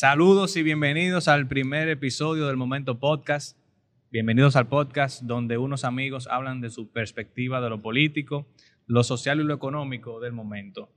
Saludos y bienvenidos al primer episodio del Momento Podcast. Bienvenidos al podcast donde unos amigos hablan de su perspectiva de lo político, lo social y lo económico del momento.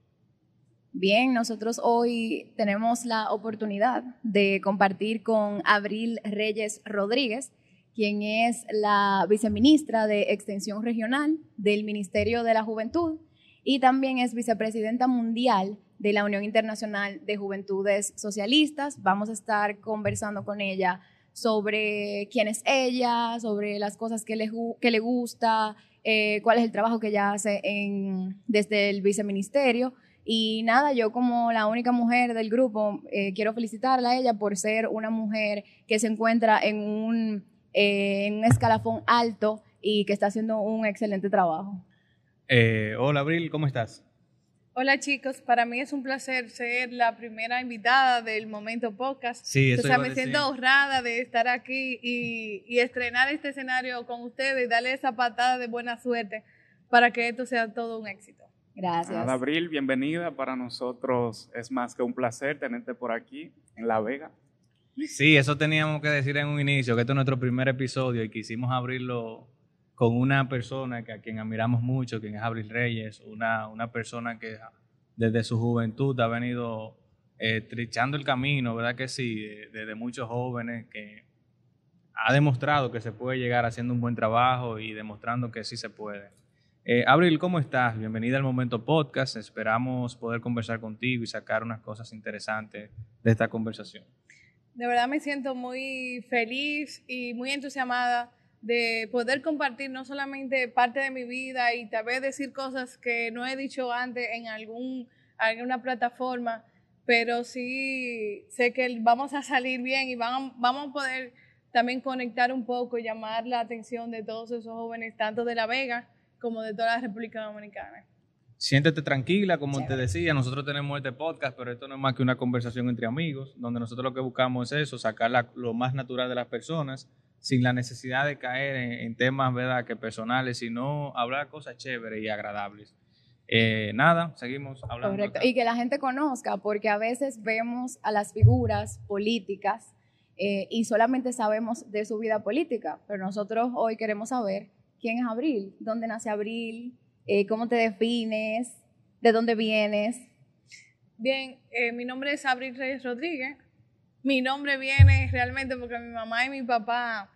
Bien, nosotros hoy tenemos la oportunidad de compartir con Abril Reyes Rodríguez, quien es la viceministra de Extensión Regional del Ministerio de la Juventud y también es vicepresidenta mundial de la Unión Internacional de Juventudes Socialistas. Vamos a estar conversando con ella sobre quién es ella, sobre las cosas que le, que le gusta, eh, cuál es el trabajo que ella hace en, desde el viceministerio. Y nada, yo como la única mujer del grupo, eh, quiero felicitarla a ella por ser una mujer que se encuentra en un, eh, en un escalafón alto y que está haciendo un excelente trabajo. hola Abril, ¿cómo estás? Hola chicos, para mí es un placer ser la primera invitada del Momento Podcast. Sí, eso o sea, me siento honrada de estar aquí y, estrenar este escenario con ustedes y darle esa patada de buena suerte para que esto sea todo un éxito. Gracias. Hola, Abril, bienvenida. Para nosotros es más que un placer tenerte por aquí en La Vega. Sí, eso teníamos que decir en un inicio, que este es nuestro primer episodio y quisimos abrirlo con una persona que a quien admiramos mucho, quien es Abril Reyes, una, una persona que desde su juventud ha venido eh, trichando el camino, ¿verdad que sí? Desde muchos jóvenes que ha demostrado que se puede llegar haciendo un buen trabajo y demostrando que sí se puede. Eh, Abril, ¿cómo estás? Bienvenida al Momento Podcast. Esperamos poder conversar contigo y sacar unas cosas interesantes de esta conversación. De verdad me siento muy feliz y muy entusiasmada de poder compartir no solamente parte de mi vida y tal vez decir cosas que no he dicho antes en algún, alguna plataforma, pero sí sé que vamos a salir bien y vamos, vamos a poder también conectar un poco y llamar la atención de todos esos jóvenes, tanto de La Vega como de toda la República Dominicana. Siéntete tranquila, como te decía, nosotros tenemos este podcast, pero esto no es más que una conversación entre amigos, donde nosotros lo que buscamos es eso, sacar lo más natural de las personas sin la necesidad de caer en, temas ¿verdad? que personales, sino hablar cosas chéveres y agradables. Eh, nada, seguimos hablando. Correcto, y que la gente conozca, porque a veces vemos a las figuras políticas eh, y solamente sabemos de su vida política, pero nosotros hoy queremos saber quién es Abril, dónde nace Abril, eh, cómo te defines, de dónde vienes. Bien, mi nombre es Abril Reyes Rodríguez, mi nombre viene realmente porque mi mamá y mi papá,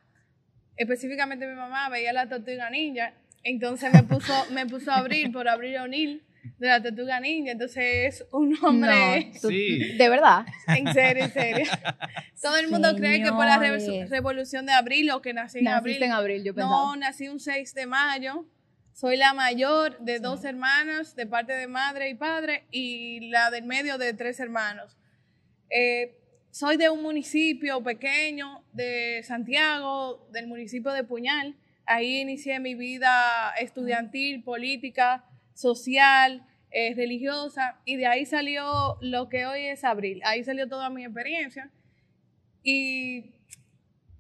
específicamente mi mamá, veía la tortuga ninja. Entonces me puso, me puso a abrir por abrir O'Neill de la tortuga ninja. Entonces es un nombre. sí. De verdad. En serio, en serio. Todo el mundo cree que por la revolución de abril o que nací en abril. en abril, yo pensaba. No, nací un 6 de mayo. Soy la mayor de dos hermanas, de parte de madre y padre, y la del medio de tres hermanos. Eh, soy de un municipio pequeño de Santiago, del municipio de Puñal. Ahí inicié mi vida estudiantil, política, social, eh, religiosa, y de ahí salió lo que hoy es Abril. Ahí salió toda mi experiencia. Y,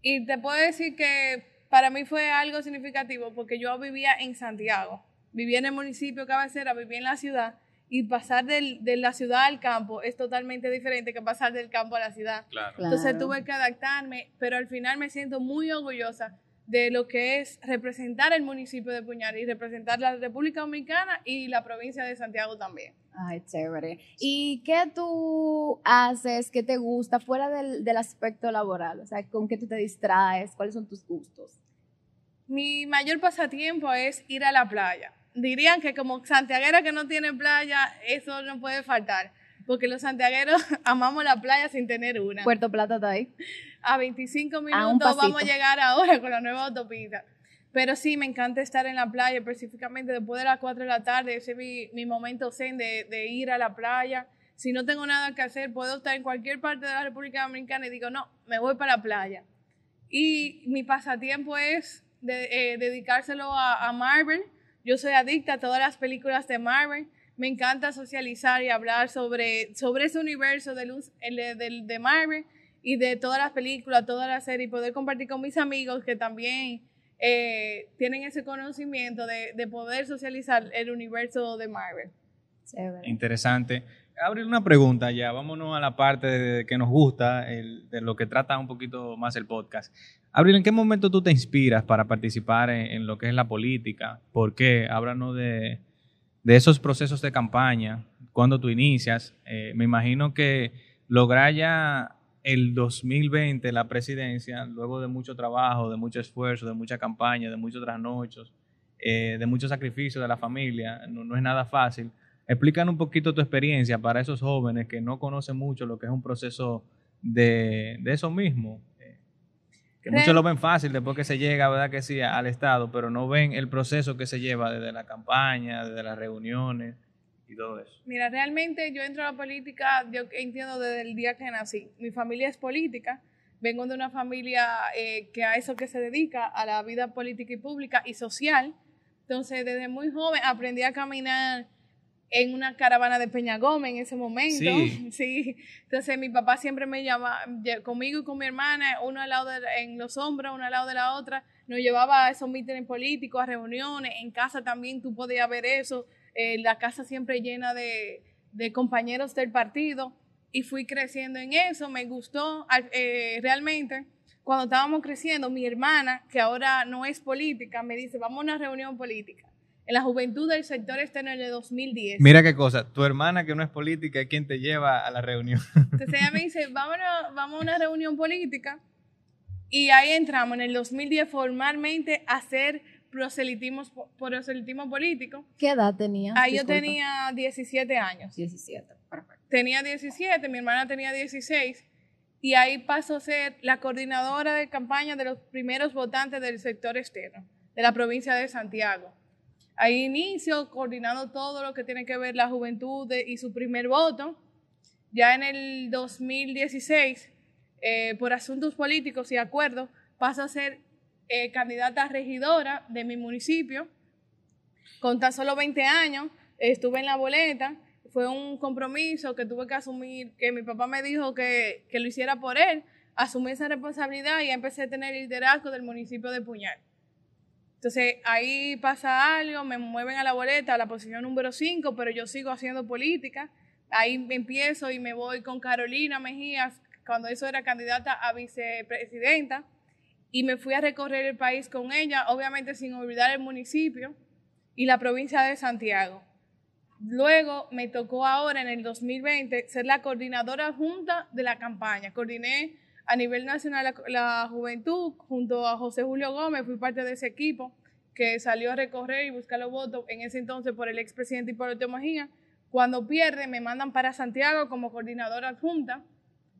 y te puedo decir que para mí fue algo significativo porque yo vivía en Santiago, vivía en el municipio cabecera, vivía en la ciudad y pasar del, de la ciudad al campo es totalmente diferente que pasar del campo a la ciudad. Entonces tuve que adaptarme, pero al final me siento muy orgullosa de lo que es representar el municipio de Puñal y representar la República Dominicana y la provincia de Santiago también. Ay, chévere. ¿Y qué tú haces, qué te gusta fuera del, del aspecto laboral? O sea, ¿con qué tú te distraes? ¿Cuáles son tus gustos? Mi mayor pasatiempo es ir a la playa dirían que como santiaguera que no tiene playa, eso no puede faltar. Porque los santiagueros amamos la playa sin tener una. Puerto Plata está ahí. A 25 minutos vamos a llegar ahora con la nueva autopista. Pero sí, me encanta estar en la playa, específicamente después de las 4 de la tarde, ese es mi, mi momento zen de, de, ir a la playa. Si no tengo nada que hacer, puedo estar en cualquier parte de la República Dominicana y digo, no, me voy para la playa. Y mi pasatiempo es de, eh, dedicárselo a, a Marvel, yo soy adicta a todas las películas de Marvel. Me encanta socializar y hablar sobre, sobre ese universo de, luz, de, de Marvel y de todas las películas, todas las series, y poder compartir con mis amigos que también eh, tienen ese conocimiento de, de, poder socializar el universo de Marvel. Chévere. Interesante. Abrir una pregunta ya, vámonos a la parte de, que nos gusta, el- de lo que trata un poquito más el podcast. Abril, ¿en qué momento tú te inspiras para participar en, lo que es la política? ¿Por qué? Háblanos de, de esos procesos de campaña, cuando tú inicias. Eh, me imagino que lograr ya el 2020 la presidencia, luego de mucho trabajo, de mucho esfuerzo, de mucha campaña, de muchos trasnochos, eh, de mucho sacrificio de la familia, no, no es nada fácil. Explícanos un poquito tu experiencia para esos jóvenes que no conocen mucho lo que es un proceso de, de eso mismo. eh, que muchos lo ven fácil después que se llega, ¿verdad? Que sí, al Estado, pero no ven el proceso que se lleva desde la campaña, desde las reuniones y todo eso. Mira, realmente yo entro a la política, yo entiendo desde el día que nací. Mi familia es política, vengo de una familia eh, que a eso que se dedica, a la vida política y pública y social. Entonces, desde muy joven aprendí a caminar en una caravana de Peña Gómez en ese momento. Sí. Sí. Entonces, mi papá siempre me llamaba, conmigo y con mi hermana, uno al lado de, en los hombros, uno al lado de la otra, nos llevaba a esos mítines políticos, a reuniones. En casa también tú podías ver eso. Eh, la casa siempre llena de, de compañeros del partido. Y fui creciendo en eso, me gustó eh, realmente. Cuando estábamos creciendo, mi hermana, que ahora no es política, me dice, vamos a una reunión política. En la juventud del sector externo en el 2010. Mira qué cosa, tu hermana que no es política es quien te lleva a la reunión. Entonces ella me dice, vámonos, vamos a una reunión política. Y ahí entramos en el 2010 formalmente a hacer proselitismo, proselitismo político. ¿Qué edad tenías? Ahí yo tenía 17 años. 17. Perfecto. Tenía 17, mi hermana tenía 16. Y ahí paso a ser la coordinadora de campaña de los primeros votantes del sector externo, de la provincia de Santiago. Ahí inicio coordinando todo lo que tiene que ver la juventud de- y su primer voto. Ya en el 2016, eh, por asuntos políticos y acuerdos, paso a ser eh, candidata a regidora de mi municipio. Con tan solo 20 años, estuve en la boleta. Fue un compromiso que tuve que asumir, que mi papá me dijo que, que lo hiciera por él. Asumí esa responsabilidad y empecé a tener liderazgo del municipio de Puñal. Entonces ahí pasa algo, me mueven a la boleta, a la posición número 5, pero yo sigo haciendo política. Ahí empiezo y me voy con Carolina Mejías, cuando eso era candidata a vicepresidenta, y me fui a recorrer el país con ella, obviamente sin olvidar el municipio y la provincia de Santiago. Luego me tocó ahora en el 2020 ser la coordinadora junta de la campaña. Coordiné a nivel nacional la, la juventud junto a José Julio Gómez, fui parte de ese equipo que salió a recorrer y buscar los votos en ese entonces por el expresidente Hipólito Mejía. Cuando pierde me mandan para Santiago como coordinadora adjunta.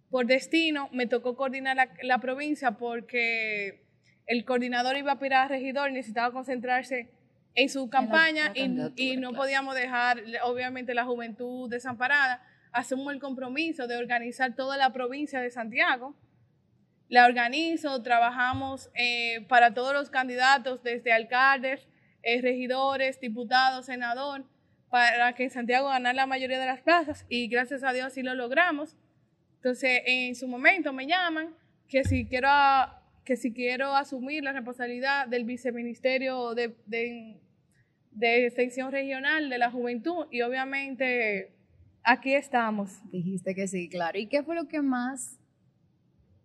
Por destino me tocó coordinar la, la provincia porque el coordinador iba a aspirar a regidor y necesitaba concentrarse en su campaña la y, y no claro. podíamos dejar, obviamente, la juventud desamparada. Asumo el compromiso de organizar toda la provincia de Santiago. La organizo, trabajamos eh, para todos los candidatos, desde alcaldes, eh, regidores, diputados, senador, para que en Santiago ganar la mayoría de las plazas y gracias a Dios sí lo logramos. Entonces, en su momento me llaman que si quiero, que si quiero asumir la responsabilidad del viceministerio de, de, de extensión regional de la juventud y obviamente aquí estamos. Dijiste que sí, claro. ¿Y qué fue lo que más,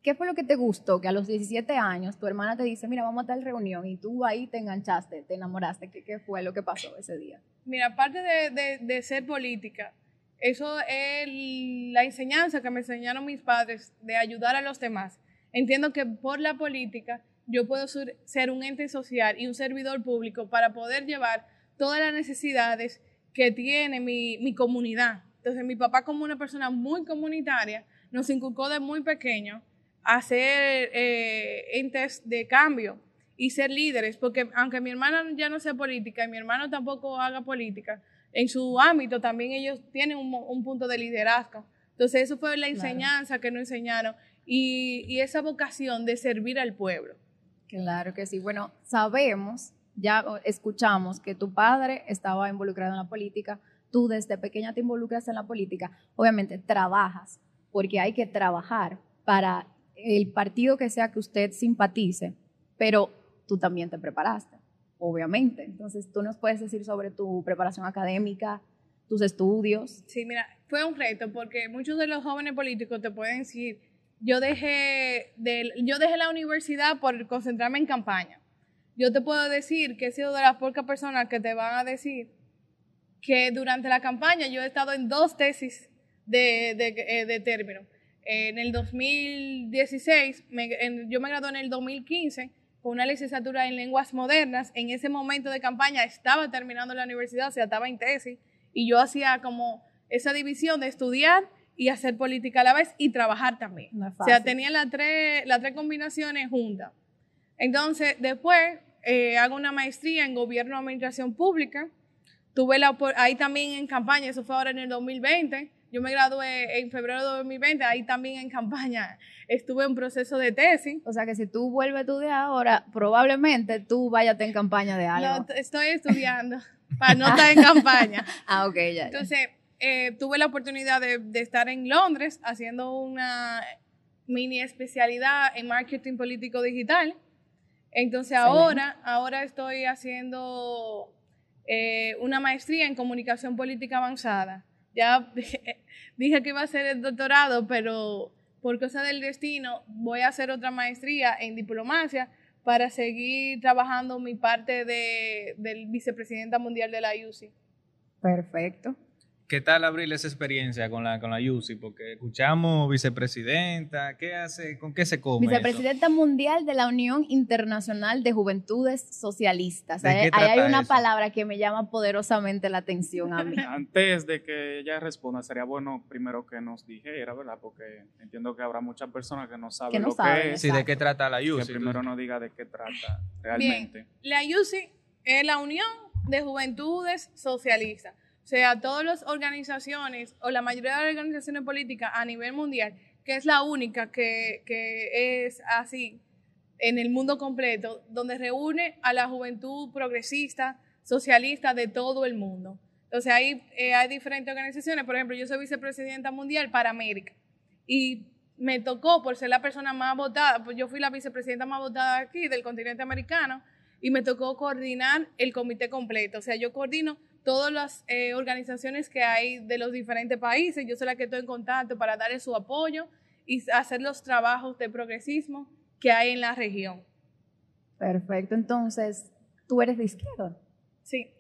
qué fue lo que te gustó? Que a los 17 años tu hermana te dice, mira, vamos a tal reunión y tú ahí te enganchaste, te enamoraste. ¿Qué, qué fue lo que pasó ese día? Mira, aparte de, de- de ser política, eso es la enseñanza que me enseñaron mis padres de ayudar a los demás. Entiendo que por la política yo puedo ser, un ente social y un servidor público para poder llevar todas las necesidades que tiene mi, mi comunidad. Entonces, mi papá como una persona muy comunitaria nos inculcó de muy pequeño a ser eh, entes de cambio y ser líderes, porque aunque mi hermana ya no sea política y mi hermano tampoco haga política, en su ámbito también ellos tienen un, un punto de liderazgo. Entonces eso fue la Claro. enseñanza que nos enseñaron y, y esa vocación de servir al pueblo. Claro que sí. Bueno, sabemos, ya escuchamos que tu padre estaba involucrado en la política, tú desde pequeña te involucras en la política, obviamente trabajas, porque hay que trabajar para el partido que sea que usted simpatice, pero tú también te preparaste, obviamente. Entonces, tú nos puedes decir sobre tu preparación académica, tus estudios. Sí, mira, fue un reto porque muchos de los jóvenes políticos te pueden decir, yo dejé, la universidad por concentrarme en campaña. Yo te puedo decir que he sido de las pocas personas que te van a decir que durante la campaña yo he estado en dos tesis de, de, eh, de término. En el 2016, yo me gradué en el 2015 con una licenciatura en lenguas modernas. En ese momento de campaña estaba terminando la universidad, o sea, estaba en tesis, y yo hacía como esa división de estudiar y hacer política a la vez y trabajar también. o sea, tenía las tres, las tres combinaciones juntas. Entonces, después eh, hago una maestría en gobierno y administración pública. Tuve la, ahí también en campaña, eso fue ahora en el 2020 yo me gradué en febrero de 2020, ahí también en campaña estuve en proceso de tesis. O sea que si tú vuelves a estudiar ahora, probablemente tú vayas en campaña de algo. No, estoy estudiando para no estar en campaña. ah, ok, ya. Entonces, eh, tuve la oportunidad de, estar en Londres haciendo una mini especialidad en marketing político digital. Entonces ahora, ahora estoy haciendo eh, una maestría en comunicación política avanzada ya dije que iba a hacer el doctorado, pero por cosa del destino voy a hacer otra maestría en diplomacia para seguir trabajando mi parte de, del vicepresidenta mundial de la UCI. Perfecto. ¿Qué tal abrir esa experiencia con la, con la UCI? Porque escuchamos vicepresidenta, ¿qué hace? ¿Con qué se come? Vicepresidenta mundial de la Unión Internacional de Juventudes Socialistas. Ahí hay una palabra que me llama poderosamente la atención a mí. Antes de que ella responda, sería bueno primero que nos dijera, ¿verdad? Porque entiendo que habrá muchas personas que no saben lo que es. Sí, de qué trata la UCI. Que primero nos diga de qué trata realmente. Bien. La UCI es la Unión de Juventudes Socialistas sea, todas las organizaciones o la mayoría de las organizaciones políticas a nivel mundial, que es la única que, es así en el mundo completo, donde reúne a la juventud progresista, socialista de todo el mundo. Entonces ahí eh, hay diferentes organizaciones, por ejemplo, yo soy vicepresidenta mundial para América y me tocó por ser la persona más votada, pues yo fui la vicepresidenta más votada aquí del continente americano y me tocó coordinar el comité completo, o sea, yo coordino todas las eh, organizaciones que hay de los diferentes países. Yo soy la que estoy en contacto para darle su apoyo y hacer los trabajos de progresismo que hay en la región. Perfecto, entonces, ¿tú eres de izquierda? Sí.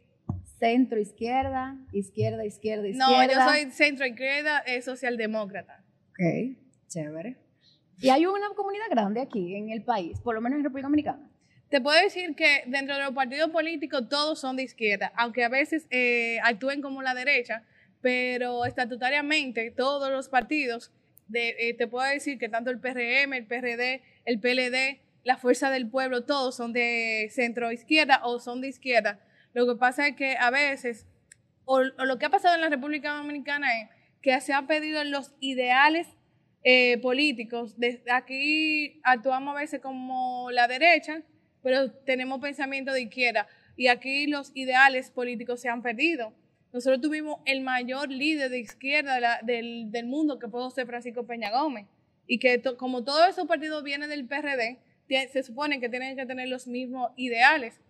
Centro, izquierda, izquierda, izquierda, izquierda. No, yo soy centro izquierda, es socialdemócrata. Ok, chévere. Y hay una comunidad grande aquí en el país, por lo menos en República Dominicana. Te puedo decir que dentro de los partidos políticos todos son de izquierda, aunque a veces eh, actúen como la derecha, pero estatutariamente todos los partidos, eh, te puedo decir que tanto el PRM, el PRD, el PLD, la Fuerza del Pueblo, todos son de centro izquierda o son de izquierda. Lo que pasa es que a veces, o, lo que ha pasado en la República Dominicana es que se han pedido los ideales eh, políticos. aquí actuamos a veces como la derecha, pero tenemos pensamiento de izquierda y aquí los ideales políticos se han perdido. Nosotros tuvimos el mayor líder de izquierda del, mundo, que fue José Francisco Peña Gómez, y que como todos esos partidos vienen del PRD, se supone que tienen que tener los mismos ideales.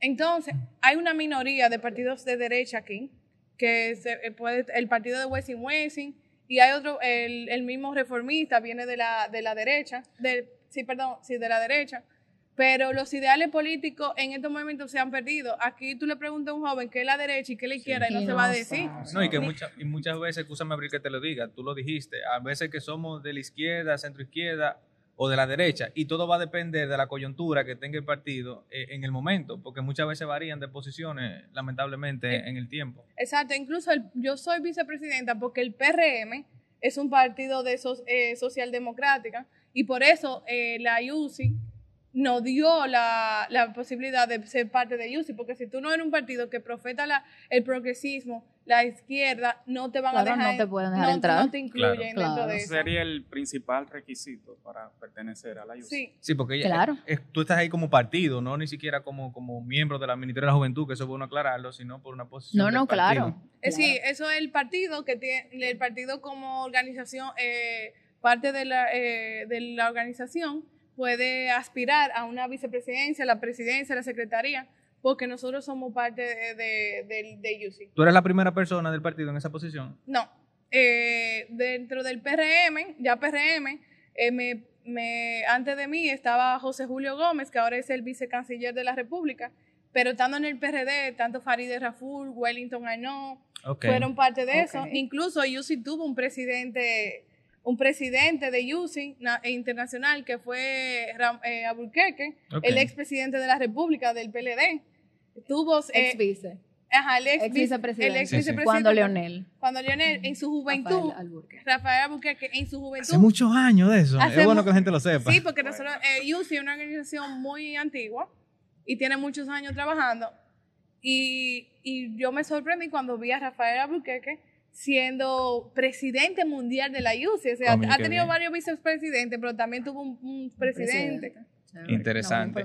Entonces, hay una minoría de partidos de derecha aquí, que es eh, puede, el partido de Wessing Wessing, y hay otro, el, el, mismo reformista viene de la, de la derecha, de, sí, perdón, sí, de la derecha, pero los ideales políticos en estos momentos se han perdido. Aquí tú le preguntas a un joven qué es la derecha y qué es la izquierda y no se va a decir. No, y que muchas, y muchas veces, escúchame abrir que te lo diga, tú lo dijiste, a veces que somos de la izquierda, centro izquierda o de la derecha, y todo va a depender de la coyuntura que tenga el partido eh, en el momento, porque muchas veces varían de posiciones, lamentablemente, eh, en el tiempo. Exacto, incluso yo soy vicepresidenta porque el PRM es un partido de eh, socialdemocrática y por eso la UCI nos dio la, la, posibilidad de ser parte de UCI, porque si tú no eres un partido que profeta la, el progresismo, la izquierda, no te van a dejar, no te pueden dejar entrar. No te incluyen dentro de eso. sería el principal requisito para pertenecer a la UCI. Sí, sí porque claro. tú estás ahí como partido, no ni siquiera como, como miembro de la Ministerio de la Juventud, que eso es bueno aclararlo, sino por una posición No, no, claro. Eh, sí, eso es el partido, que tiene, el partido como organización, eh, parte de la, eh, de la organización, puede aspirar a una vicepresidencia, la presidencia, la secretaría, porque nosotros somos parte de, de, de, UCI. ¿Tú eres la primera persona del partido en esa posición? No. Eh, dentro del PRM, ya PRM, eh, me, me, antes de mí estaba José Julio Gómez, que ahora es el vicecanciller de la República, pero estando en el PRD, tanto Farideh Raful, Wellington Arnaud, fueron parte de eso. Incluso UCI tuvo un presidente un presidente de UCI internacional que fue eh, Alburquerque, el expresidente de la República del PLD. Tuvo, eh, ex vice. Ajá, el ex, vicepresidente. El ex Cuando Leonel. Cuando Leonel, en su juventud. Rafael Alburquerque. en su juventud. Hace muchos años de eso. es bueno que la gente lo sepa. Sí, porque nosotros, eh, UCI es una organización muy antigua y tiene muchos años trabajando. Y, y yo me sorprendí cuando vi a Rafael Alburquerque siendo presidente mundial de la UCI. O sea, ha tenido varios vicepresidentes, pero también tuvo un, presidente. Interesante.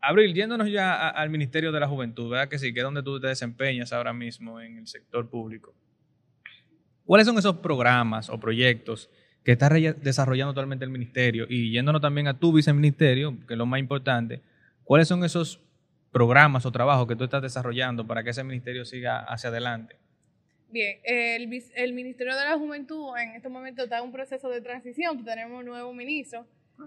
Abril, yéndonos ya al Ministerio de la Juventud, ¿verdad que sí? Que es donde tú te desempeñas ahora mismo en el sector público. ¿Cuáles son esos programas o proyectos que está desarrollando actualmente el ministerio? Y yéndonos también a tu viceministerio, que es lo más importante, ¿cuáles son esos programas o trabajos que tú estás desarrollando para que ese ministerio siga hacia adelante? Bien, el, Ministerio de la Juventud en este momento está en un proceso de transición, tenemos un nuevo ministro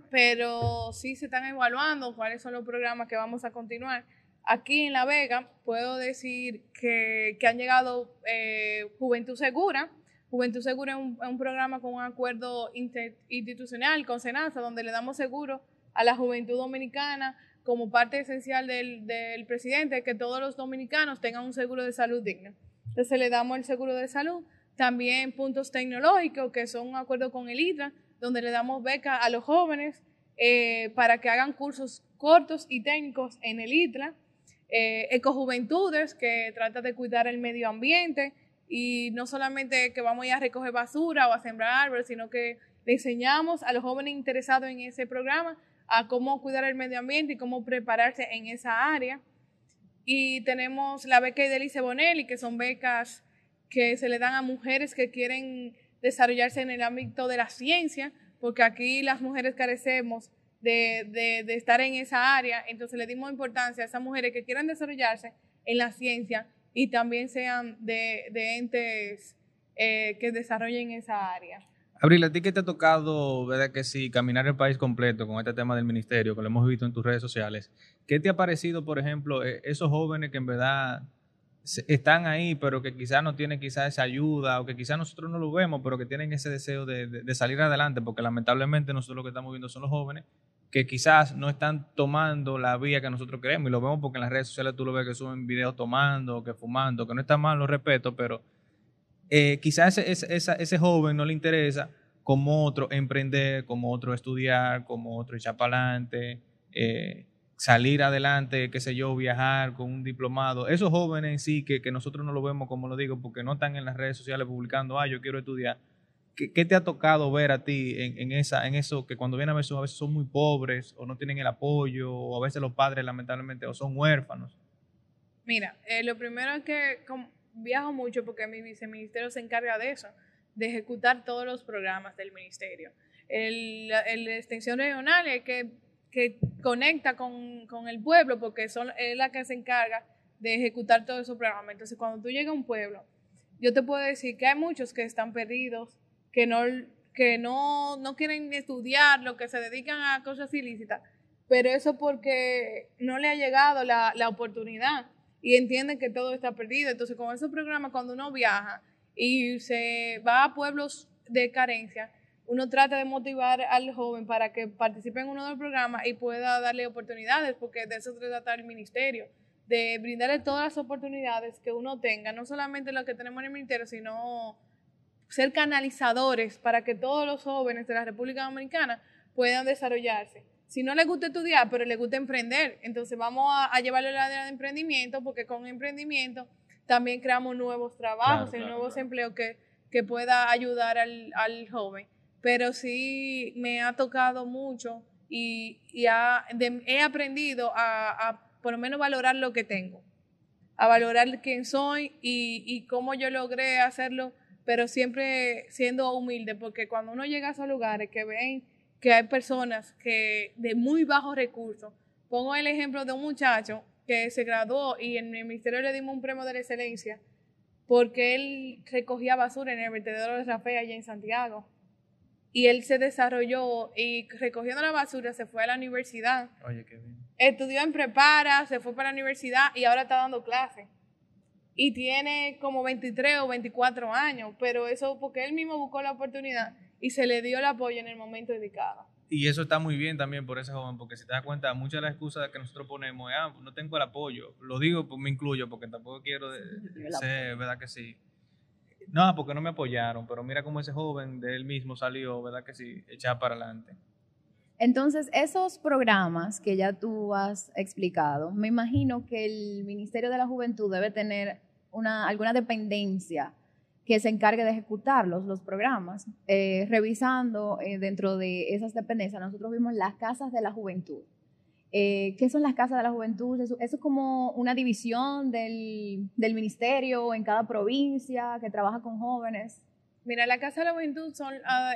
pero sí se están evaluando cuáles son los programas que vamos a continuar. Aquí en La Vega puedo decir que, que han llegado eh, Juventud Segura. Juventud Segura es un, programa con un acuerdo institucional con SENASA, donde le damos seguro a la juventud dominicana como parte esencial del, del presidente, que todos los dominicanos tengan un seguro de salud digno. Entonces le damos el seguro de salud. También puntos tecnológicos, que son un acuerdo con el ITRA, donde le damos beca a los jóvenes eh, para que hagan cursos cortos y técnicos en el ITLA. Eh, Ecojuventudes, que trata de cuidar el medio ambiente y no solamente que vamos a recoger basura o a sembrar árboles, sino que le enseñamos a los jóvenes interesados en ese programa a cómo cuidar el medio ambiente y cómo prepararse en esa área. Y tenemos la beca Idelice Bonelli, que son becas que se le dan a mujeres que quieren desarrollarse en el ámbito de la ciencia, porque aquí las mujeres carecemos de, de, estar en esa área, entonces le dimos importancia a esas mujeres que quieran desarrollarse en la ciencia y también sean de, de entes eh, que desarrollen esa área. Abril, ¿a ti qué te ha tocado, verdad que sí, caminar el país completo con este tema del ministerio, que lo hemos visto en tus redes sociales? ¿Qué te ha parecido, por ejemplo, e, esos jóvenes que en verdad están ahí, pero que quizás no tienen quizás esa ayuda o que quizás nosotros no lo vemos, pero que tienen ese deseo de, salir adelante, porque lamentablemente nosotros lo que estamos viendo son los jóvenes que quizás no están tomando la vía que nosotros queremos y lo vemos porque en las redes sociales tú lo ves que suben videos tomando, que fumando, que no está mal, lo respeto, pero eh, quizás ese, ese, joven no le interesa como otro emprender, como otro estudiar, como otro echar para adelante. Eh, salir adelante, qué sé yo, viajar con un diplomado. Esos jóvenes en sí, que, que, nosotros no lo vemos, como lo digo, porque no están en las redes sociales publicando, ah, yo quiero estudiar. ¿Qué, qué te ha tocado ver a ti en, en, esa, en eso, que cuando vienen a veces, a veces son muy pobres o no tienen el apoyo, o a veces los padres lamentablemente o son huérfanos? Mira, eh, lo primero es que viajo mucho porque mi viceministerio se encarga de eso, de ejecutar todos los programas del ministerio. El, el extensión regional es que que conecta con, el pueblo, porque es la que se encarga de ejecutar todos esos programas. Entonces, cuando tú llegas a un pueblo, yo te puedo decir que hay muchos que están perdidos, que no, quieren estudiar, lo que se dedican a cosas ilícitas, pero eso porque no le ha llegado la oportunidad y entienden que todo está perdido. Entonces, con esos programas, cuando uno viaja y se va a pueblos de carencia, uno trata de motivar al joven para que participe en uno de los programas y pueda darle oportunidades, porque de eso trata el ministerio, de brindarle todas las oportunidades que uno tenga, no solamente lo que tenemos en el ministerio, sino ser canalizadores para que todos los jóvenes de la República Dominicana puedan desarrollarse. Si no les gusta estudiar, pero les gusta emprender, entonces vamos a, llevarle la idea de emprendimiento, porque con emprendimiento también creamos nuevos trabajos y nuevos empleos que, que pueda ayudar al, al joven. Pero sí me ha tocado mucho y, he aprendido a, por lo menos valorar lo que tengo, a valorar quién soy y, cómo yo logré hacerlo, pero siempre siendo humilde, porque cuando uno llega a esos lugares que ven que hay personas que de muy bajos recursos, pongo el ejemplo de un muchacho que se graduó y en el ministerio le dimos un premio de la excelencia porque él recogía basura en el vertedero de Rafael allá en Santiago. Y él se desarrolló y recogiendo la basura se fue a la universidad. Oye, qué bien. Estudió en prepara, se fue para la universidad y ahora está dando clases. Y tiene como 23 o 24 años, pero eso porque él mismo buscó la oportunidad y se le dio el apoyo en el momento indicado. Y eso está muy bien también por ese joven, porque si te das cuenta, muchas de las excusas que nosotros ponemos es, ah, no tengo el apoyo. Lo digo, pues me incluyo, porque tampoco quiero ser, ¿verdad que sí? No, porque no me apoyaron, pero mira cómo ese joven de él mismo salió, ¿verdad que sí? Echar para adelante. Entonces, esos programas que ya tú has explicado, me imagino que el Ministerio de la Juventud debe tener una, alguna dependencia que se encargue de ejecutarlos, los programas. Eh, revisando eh, dentro de esas dependencias, nosotros vimos las casas de la juventud. Eh, ¿Qué son las casas de la juventud? Eso, es como una división del, del, ministerio en cada provincia que trabaja con jóvenes. Mira, la casa de la juventud son, ah,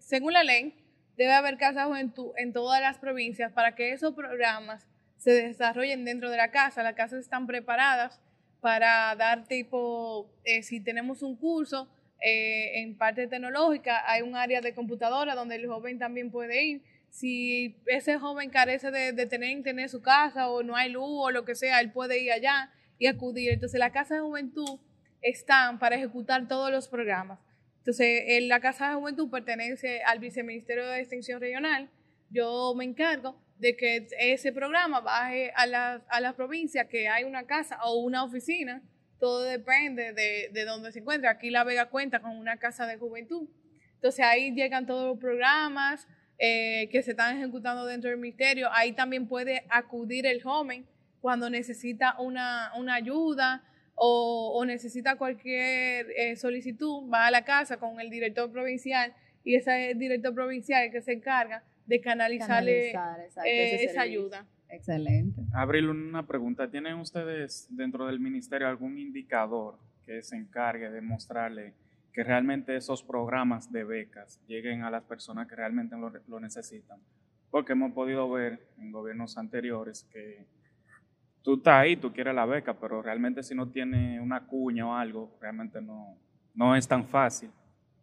según la ley, debe haber casa de juventud en todas las provincias para que esos programas se desarrollen dentro de la casa. Las casas están preparadas para dar tipo, eh, si tenemos un curso eh, en parte tecnológica, hay un área de computadora donde el joven también puede ir. Si ese joven carece de, tener en su casa o no hay luz o lo que sea, él puede ir allá y acudir. Entonces, la Casa de Juventud están para ejecutar todos los programas. Entonces, la Casa de Juventud pertenece al Viceministerio de Extensión Regional. Yo me encargo de que ese programa baje a la, a la provincia, que hay una casa o una oficina, todo depende de, de dónde se encuentre. Aquí La Vega cuenta con una casa de juventud. Entonces ahí llegan todos los programas eh, que se están ejecutando dentro del ministerio. Ahí también puede acudir el joven cuando necesita una, una ayuda o, o, necesita cualquier eh, solicitud, va a la casa con el director provincial y ese director provincial que se encarga de canalizarle eh, esa ayuda. Excelente. Abril, una pregunta. ¿Tienen ustedes dentro del ministerio algún indicador que se encargue de mostrarle que realmente esos programas de becas lleguen a las personas que realmente lo, necesitan? Porque hemos podido ver en gobiernos anteriores que tú estás ahí, tú quieres la beca, pero realmente si no tiene una cuña o algo, realmente no, no es tan fácil.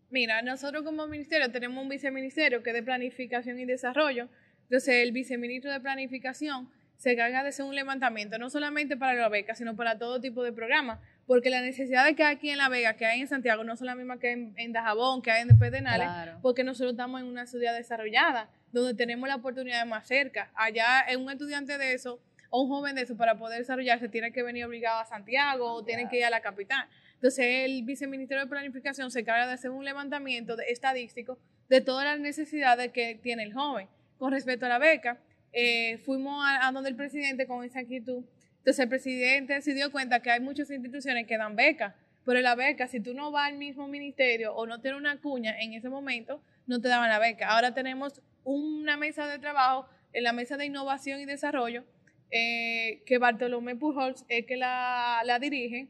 Mira, nosotros como ministerio tenemos un viceministerio que es de planificación y desarrollo. Entonces, el viceministro de planificación se encarga de hacer un levantamiento, no solamente para la beca, sino para todo tipo de programas, porque la necesidad de que aquí en La Vega, que hay en Santiago, no son las mismas que en, Dajabón, que hay en Pedernales, porque nosotros estamos en una ciudad desarrollada, donde tenemos la oportunidad de más cerca. Allá, un estudiante de eso, o un joven de eso, para poder desarrollarse, tiene que venir obligado a Santiago o tiene que ir a la capital. Entonces, el viceministerio de Planificación se encarga de hacer un levantamiento estadístico de todas las necesidades que tiene el joven. Con respecto a la beca, eh, fuimos a, donde el presidente con esa actitud. Entonces, el presidente se dio cuenta que hay muchas instituciones que dan becas, pero la beca, si tú no vas al mismo ministerio o no tienes una cuña en ese momento, no te daban la beca. Ahora tenemos una mesa de trabajo, en la mesa de innovación y desarrollo, eh, que Bartolomé Pujols es que la, la dirige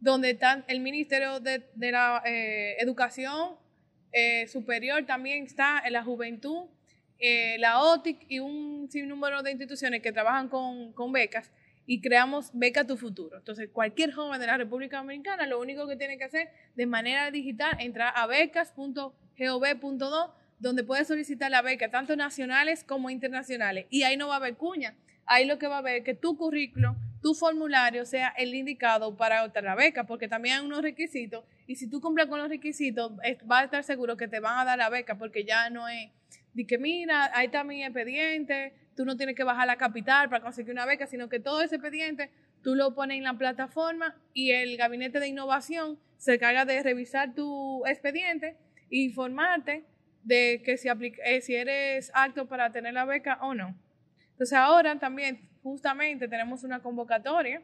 donde está el Ministerio de, la eh, Educación eh, Superior, también está en la Juventud, eh, la OTIC y un sinnúmero de instituciones que trabajan con, con, becas y creamos Beca Tu Futuro. Entonces, cualquier joven de la República Dominicana lo único que tiene que hacer de manera digital, entrar a becas.gov.do, donde puede solicitar la beca, tanto nacionales como internacionales. Y ahí no va a haber cuña. Ahí lo que va a haber es que tu currículum tu formulario sea el indicado para otra la beca, porque también hay unos requisitos y si tú cumples con los requisitos, vas a estar seguro que te van a dar la beca, porque ya no es de que mira, ahí está mi expediente, tú no tienes que bajar la capital para conseguir una beca, sino que todo ese expediente tú lo pones en la plataforma y el gabinete de innovación se encarga de revisar tu expediente e informarte de que si, eh, si eres apto para tener la beca o no. Entonces ahora también justamente tenemos una convocatoria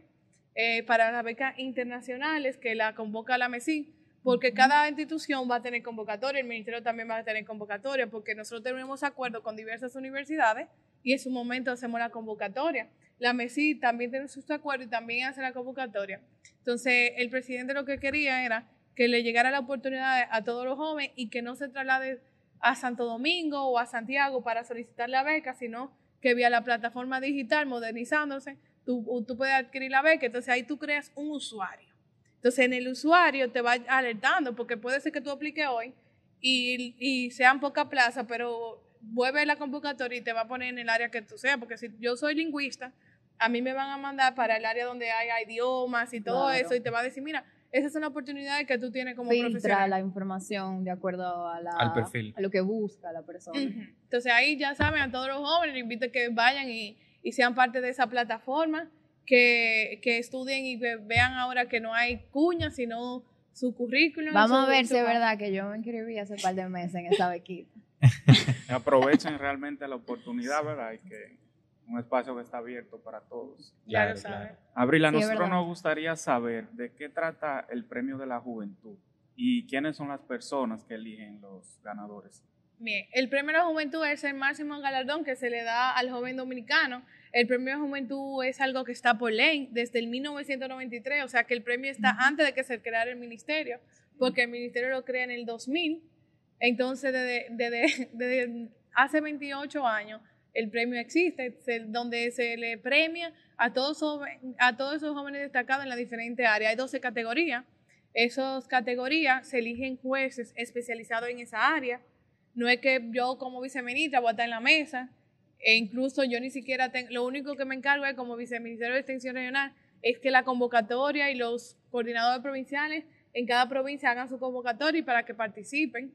eh, para las becas internacionales que la convoca la MESI, porque cada institución va a tener convocatoria, el ministerio también va a tener convocatoria, porque nosotros tenemos acuerdo con diversas universidades y en su momento hacemos la convocatoria. La MESI también tiene sus acuerdos y también hace la convocatoria. Entonces, el presidente lo que quería era que le llegara la oportunidad a todos los jóvenes y que no se traslade a Santo Domingo o a Santiago para solicitar la beca, sino que vía la plataforma digital, modernizándose, tú, tú puedes adquirir la beca, entonces ahí tú creas un usuario. Entonces en el usuario te va alertando, porque puede ser que tú apliques hoy y, y sean poca plaza, pero vuelve la convocatoria y te va a poner en el área que tú seas, porque si yo soy lingüista, a mí me van a mandar para el área donde hay idiomas y todo eso y te va a decir, mira, esa es una oportunidad que tú tienes como Filtra profesional. la información de acuerdo a, la, Al perfil. a lo que busca la persona. Entonces ahí ya saben a todos los jóvenes, les invito a que vayan y, y sean parte de esa plataforma, que, que estudien y que vean ahora que no hay cuñas, sino su currículum. Vamos su- a ver si es verdad que yo me inscribí hace un par de meses en esa bequita. Aprovechen realmente la oportunidad, ¿verdad? Y que un espacio que está abierto para todos. Ya Claro, lo saben. claro. Abril, a Sí, nosotros nos gustaría saber de qué trata el premio de la juventud y quiénes son las personas que eligen los ganadores. Bien, el premio de la juventud es el máximo galardón que se le da al joven dominicano. El premio de juventud es algo que está por ley desde el 1993, o sea que el premio está antes de que se creara el ministerio, porque el ministerio lo crea en el 2000. Entonces, desde, desde- desde hace 28 años, el premio existe, donde se le premia a todos, a todos esos jóvenes destacados en las diferentes áreas. Hay 12 categorías. Esas categorías se eligen jueces especializados en esa área. No es que yo como viceministra voy a estar en la mesa, e incluso yo ni siquiera tengo, lo único que me encargo es como viceministerio de Extensión Regional, es que la convocatoria y los coordinadores provinciales en cada provincia hagan su convocatoria para que participen,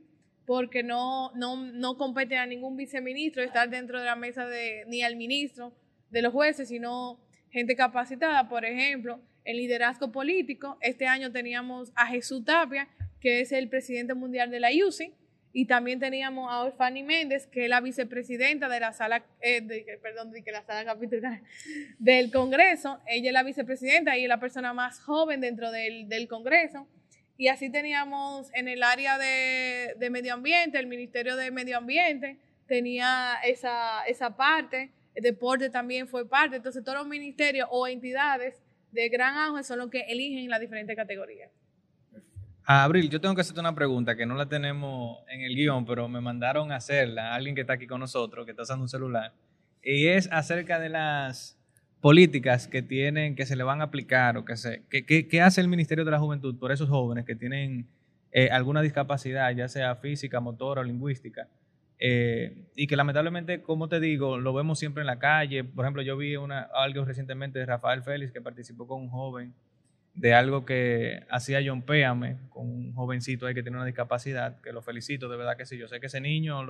porque no, no, no compete a ningún viceministro estar dentro de la mesa de, ni al ministro de los jueces, sino gente capacitada, por ejemplo, en liderazgo político. Este año teníamos a Jesús Tapia, que es el presidente mundial de la IUCI, y también teníamos a Orfani Méndez, que es la vicepresidenta de la sala, eh, de- perdón, de la sala capitular del Congreso. Ella es la vicepresidenta y es la persona más joven dentro del, del Congreso. Y así teníamos en el área de, de medio ambiente, el Ministerio de Medio Ambiente tenía esa, esa parte, el deporte también fue parte. Entonces todos los ministerios o entidades de gran auge son los que eligen las diferentes categorías. Abril, yo tengo que hacerte una pregunta que no la tenemos en el guion, pero me mandaron a hacerla, alguien que está aquí con nosotros, que está usando un celular, y es acerca de las políticas que tienen, que se le van a aplicar, o que se, que, que- hace el Ministerio de la Juventud por esos jóvenes que tienen eh, alguna discapacidad, ya sea física, motora o lingüística, eh, y que lamentablemente, como te digo, lo vemos siempre en la calle. Por ejemplo, yo vi una, algo recientemente de Rafael Félix que participó con un joven de algo que hacía John Péame, con un jovencito ahí que tiene una discapacidad, que lo felicito, de verdad que sí. Yo sé que ese niño,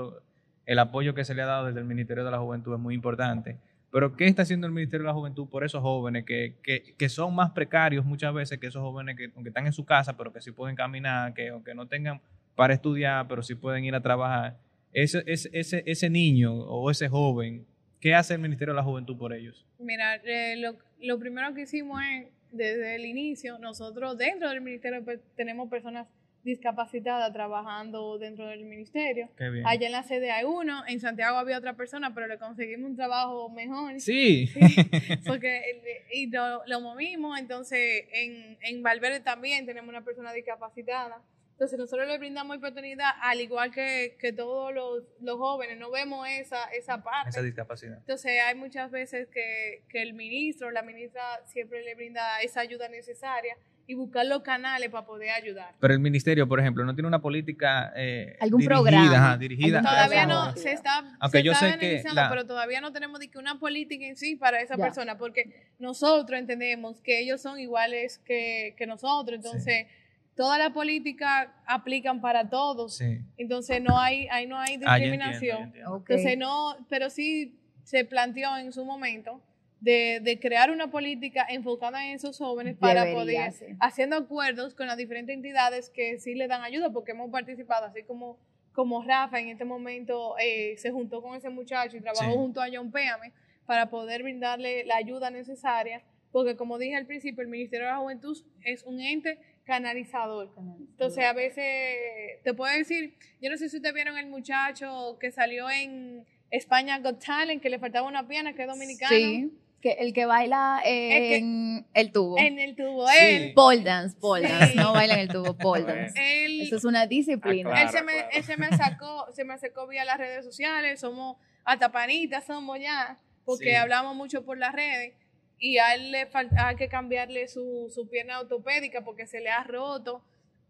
el apoyo que se le ha dado desde el Ministerio de la Juventud es muy importante. Pero, ¿qué está haciendo el Ministerio de la Juventud por esos jóvenes que, que, que son más precarios muchas veces que esos jóvenes que, aunque están en su casa, pero que sí pueden caminar, que aunque no tengan para estudiar, pero sí pueden ir a trabajar? Ese, ese, ese, niño o ese joven, ¿qué hace el Ministerio de la Juventud por ellos? Mira, eh, lo, lo primero que hicimos es, desde el inicio, nosotros dentro del ministerio pues, tenemos personas discapacitadas trabajando dentro del ministerio. Qué bien. Allá en la sede hay uno, en Santiago había otra persona, pero le conseguimos un trabajo mejor. Sí. Porque y lo, lo movimos, entonces en, en Valverde también tenemos una persona discapacitada. Entonces nosotros le brindamos oportunidad, al igual que, que todos los, los jóvenes, no vemos esa, esa parte. esa discapacidad. Entonces hay muchas veces que, que el ministro, la ministra siempre le brinda esa ayuda necesaria y buscar los canales para poder ayudar. Pero el ministerio, por ejemplo, no tiene una política eh, Algún dirigida, programa. ajá, dirigida a Todavía no se está, Aunque se yo está sé que la- pero todavía no tenemos de que una política en sí para esa Ya. persona, porque nosotros entendemos que ellos son iguales que, que nosotros, entonces todas las políticas aplican para todos, Sí. entonces no hay, ahí no hay Ah, yo entiendo, yo discriminación. entiendo. Entonces no, pero sí se planteó en su momento de, de crear una política enfocada en esos jóvenes para Debería, poder, sí. haciendo acuerdos con las diferentes entidades que sí le dan ayuda, porque hemos participado, así como, como Rafa en este momento eh, se juntó con ese muchacho y trabajó Sí. junto a John Péame para poder brindarle la ayuda necesaria, porque como dije al principio, el Ministerio de la Juventud es un ente canalizador. Entonces, a veces te puedo decir, yo no sé si ustedes vieron el muchacho que salió en España Got Talent, que le faltaba una pierna, que es dominicano. Sí, que el que baila en el tubo. En el tubo, Sí. él. pole dance, pole dance, Sí. no baila en el tubo, pole dance. Él, Eso es una disciplina. Ah, él se me, claro. él se me sacó, se me acercó vía las redes sociales, somos hasta panitas, somos ya. porque Sí. hablamos mucho por las redes y a él le falta hay que cambiarle su, su pierna ortopédica porque se le ha roto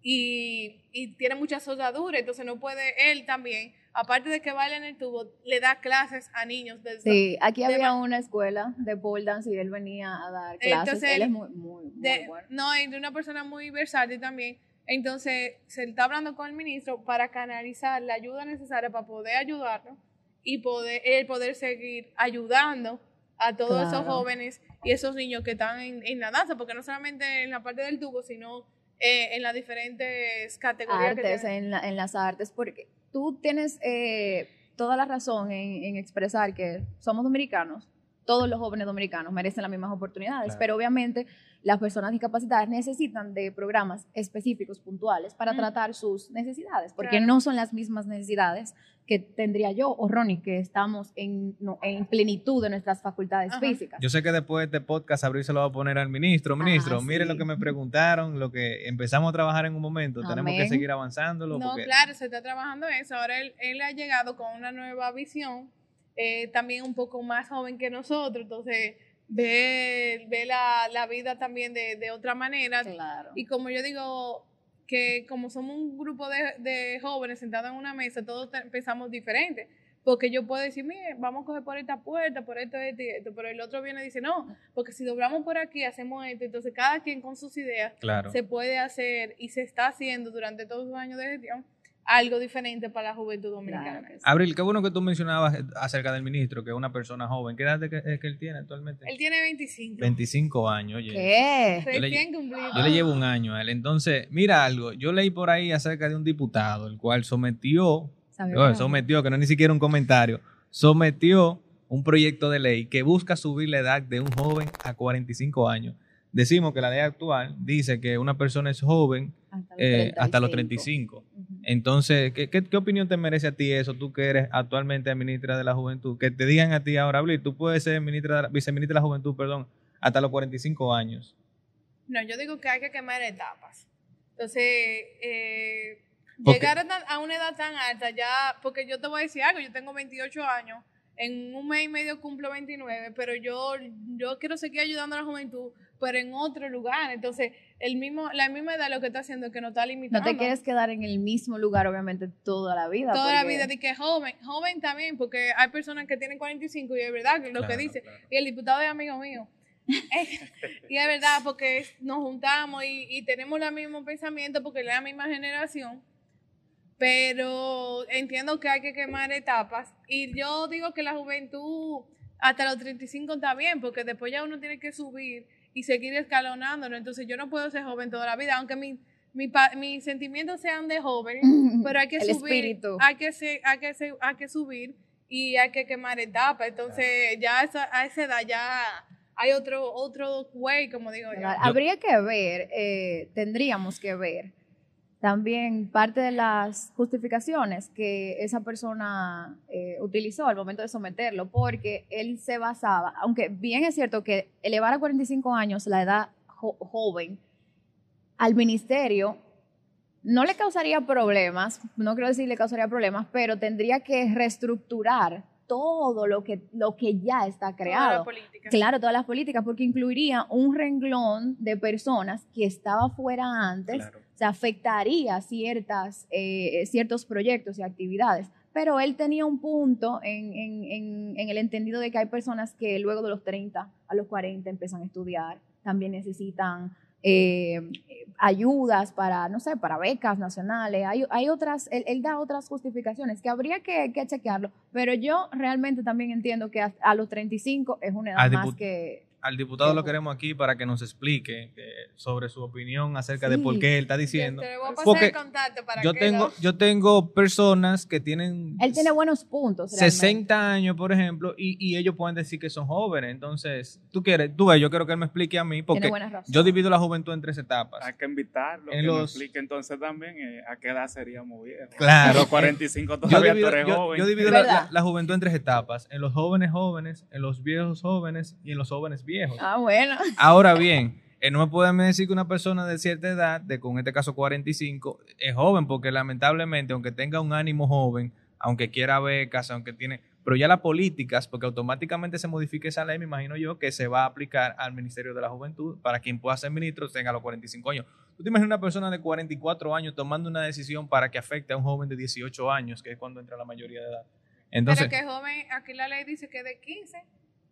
y, y tiene mucha soldadura, entonces no puede él también, aparte de que baila en el tubo, le da clases a niños del Sí, aquí había una escuela de pole dance y él venía a dar clases. Entonces, él es muy, muy, muy de, bueno. no, y de una persona muy versátil también. Entonces, se está hablando con el ministro para canalizar la ayuda necesaria para poder ayudarnos y poder, él poder seguir ayudando a todos esos jóvenes y esos niños que están en, en la danza, porque no solamente en la parte del tubo, sino eh, en las diferentes categorías artes, tienen. en, la- en las artes, porque tú tienes eh, toda la razón en, en expresar que somos dominicanos, todos los jóvenes dominicanos merecen las mismas oportunidades, Claro. pero obviamente las personas discapacitadas necesitan de programas específicos, puntuales, para Mm. tratar sus necesidades, porque Claro. no son las mismas necesidades que tendría yo o Ronnie, que estamos en, no, en plenitud de nuestras facultades Ajá. físicas. Yo sé que después de este podcast Abril se lo va a poner al ministro. Ministro, Ah, mire sí. lo que me preguntaron, lo que empezamos a trabajar en un momento. Tenemos que seguir avanzándolo. No, porque- claro, se está trabajando eso. Ahora él, él ha llegado con una nueva visión, eh, también un poco más joven que nosotros, entonces ve, ve la, la vida también de, de otra manera. Claro. Y como yo digo, que como somos un grupo de, de jóvenes sentados en una mesa, todos pensamos diferente. Porque yo puedo decir, mire, vamos a coger por esta puerta, por esto, esto y esto, pero el otro viene y dice, no, porque si doblamos por aquí, hacemos esto. Entonces, cada quien con sus ideas Claro. se puede hacer y se está haciendo durante todos los años de gestión algo diferente para la juventud dominicana. Claro que sí. Abril, qué bueno que tú mencionabas acerca del ministro, que es una persona joven. ¿Qué edad es que, es que él tiene actualmente? Él tiene 25. 25 años, oye. ¿Qué? Yo le- cumplido. Yo le llevo un año a él. Entonces, mira algo. Yo leí por ahí acerca de un diputado, el cual sometió, ¿Sabe oye, qué? sometió, que no es ni siquiera un comentario, sometió un proyecto de ley que busca subir la edad de un joven a 45 años. Decimos que la ley actual dice que una persona es joven Hasta los eh, hasta los 35. 35. Ujú. Entonces, ¿qué, qué, qué opinión te merece a ti eso, tú que eres actualmente ministra de la Juventud? Que te digan a ti ahora, Abril, tú puedes ser ministra de la- viceministra de la Juventud, perdón, hasta los 45 años. No, yo digo que hay que quemar etapas. Entonces, eh, llegar a, a una edad tan alta ya, porque yo te voy a decir algo, yo tengo 28 años, en un mes y medio cumplo 29, pero yo, yo quiero seguir ayudando a la juventud, pero en otro lugar. Entonces, el mismo, la misma edad lo que está haciendo es que nos está No limitando. te quieres quedar en el mismo lugar, obviamente, toda la vida. Toda la vida de que joven, joven también, porque hay personas que tienen 45 y es verdad que es lo que dice. claro. Y el diputado es amigo mío. y es verdad, porque nos juntamos y, y tenemos el mismo pensamiento porque es la misma generación. Pero entiendo que hay que quemar etapas. Y yo digo que la juventud hasta los 35 está bien, porque después ya uno tiene que subir y seguir escalonándolo. Entonces yo no puedo ser joven toda la vida, aunque mi, mi pa- mis sentimientos sean de joven, pero hay que El subir, espíritu. hay que hay que hay que subir y hay que quemar etapas. Entonces, ya a esa, a esa edad ya hay otro otro way, como digo yo. Habría que ver, eh, tendríamos que ver también parte de las justificaciones que esa persona eh, utilizó al momento de someterlo, porque él se basaba, aunque bien es cierto que elevar a 45 años la edad jo- joven al ministerio no le causaría problemas, no quiero decir le causaría problemas, pero tendría que reestructurar todo lo que, lo que ya está creado. política. Claro, todas las políticas, porque incluiría un renglón de personas que estaba fuera antes, Claro. Se afectaría ciertas, eh, ciertos proyectos y actividades. Pero él tenía un punto en, en- en- en el entendido de que hay personas que luego de los 30 a los 40 empiezan a estudiar, también necesitan eh, ayudas para, no sé, para becas nacionales. Hay, hay otras, él, él da otras justificaciones que habría que, que chequearlo, pero yo realmente también entiendo que a, a los 35 es una edad Al más que... Al diputado lo queremos aquí para que nos explique eh, sobre su opinión acerca de por qué él está Yo diciendo. te voy a pasar Porque el contacto para Yo que tengo, lo- yo tengo personas que tienen Él tiene buenos puntos. realmente. 60 años, por ejemplo, y, y ellos pueden decir que son jóvenes. Entonces, tú quieres, tú ves, yo quiero que él me explique a mí, porque Tiene buenas razones. yo divido la juventud en tres etapas. Hay que invitarlo, En que los- nos explique entonces también eh, a qué edad seríamos viejos. Claro. A los 45 Yo todavía divido, tú eres yo- joven. yo divido la- la juventud en tres etapas: en los jóvenes jóvenes, en los viejos jóvenes y en los jóvenes viejos. Ah, bueno. Ahora bien, eh, no me pueden decir que una persona de cierta edad, de con este caso 45, es joven, porque lamentablemente, aunque tenga un ánimo joven, aunque quiera becas, aunque tiene, pero ya las políticas, porque automáticamente se modifique esa ley, me imagino yo, que se va a aplicar al Ministerio de la Juventud para quien pueda ser ministro tenga los 45 años. ¿Tú te imaginas una persona de 44 años tomando una decisión para que afecte a un joven de 18 años, que es cuando entra la mayoría de edad? Entonces, pero que joven, aquí la ley dice que de 15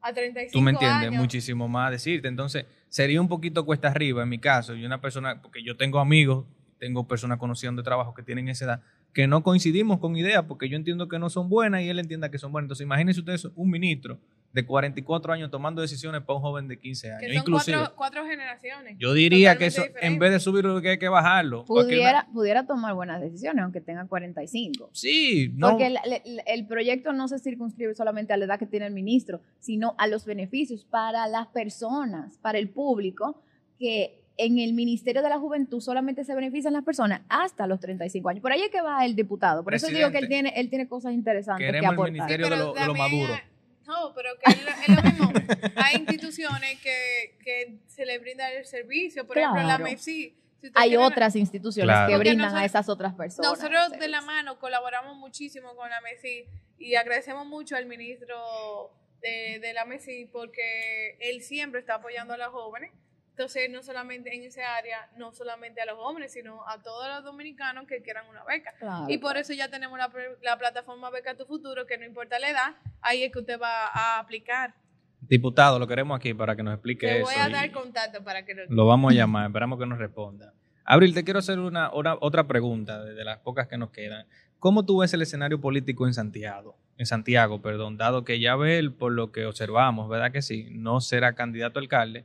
a 35 Tú me entiendes, muchísimo más decirte. Entonces, sería un poquito cuesta arriba en mi caso. Y una persona, porque yo tengo amigos, tengo personas conociendo de trabajo que tienen esa edad, que no coincidimos con ideas porque yo entiendo que no son buenas y él entienda que son buenas. Entonces, imagínense ustedes un ministro de 44 años tomando decisiones para un joven de 15 años. Que son cuatro, generaciones. Yo diría que eso, en vez de subirlo, que hay que bajarlo. Pudiera, pudiera tomar buenas decisiones, aunque tenga 45. Sí, no. Porque el, el, proyecto no se circunscribe solamente a la edad que tiene el ministro, sino a los beneficios para las personas, para el público, que en el Ministerio de la Juventud solamente se benefician las personas hasta los 35 años. Por ahí es que va el diputado. Por eso digo que él tiene, él tiene cosas interesantes que aportar. el Ministerio de, lo, Maduro. No, pero que es lo, mismo. Hay instituciones que, que, se le brinda el servicio. Por ejemplo, la MESI. Hay otras instituciones que brindan a esas otras personas. Nosotros de la mano colaboramos muchísimo con la MESI y agradecemos mucho al ministro de, de la MESI porque él siempre está apoyando a los jóvenes entonces, no solamente en esa área, no solamente a los hombres, sino a todos los dominicanos que quieran una beca. y por eso ya tenemos la, la, plataforma Beca Tu Futuro, que no importa la edad, ahí es que usted va a aplicar. Diputado, lo queremos aquí para que nos explique eso. Le voy a dar contacto para que lo... lo vamos a llamar, esperamos que nos responda. Abril, te quiero hacer una, otra pregunta de, las pocas que nos quedan. ¿Cómo tú ves el escenario político en Santiago? En Santiago, perdón, dado que ya ve por lo que observamos, ¿verdad que sí? No será candidato a alcalde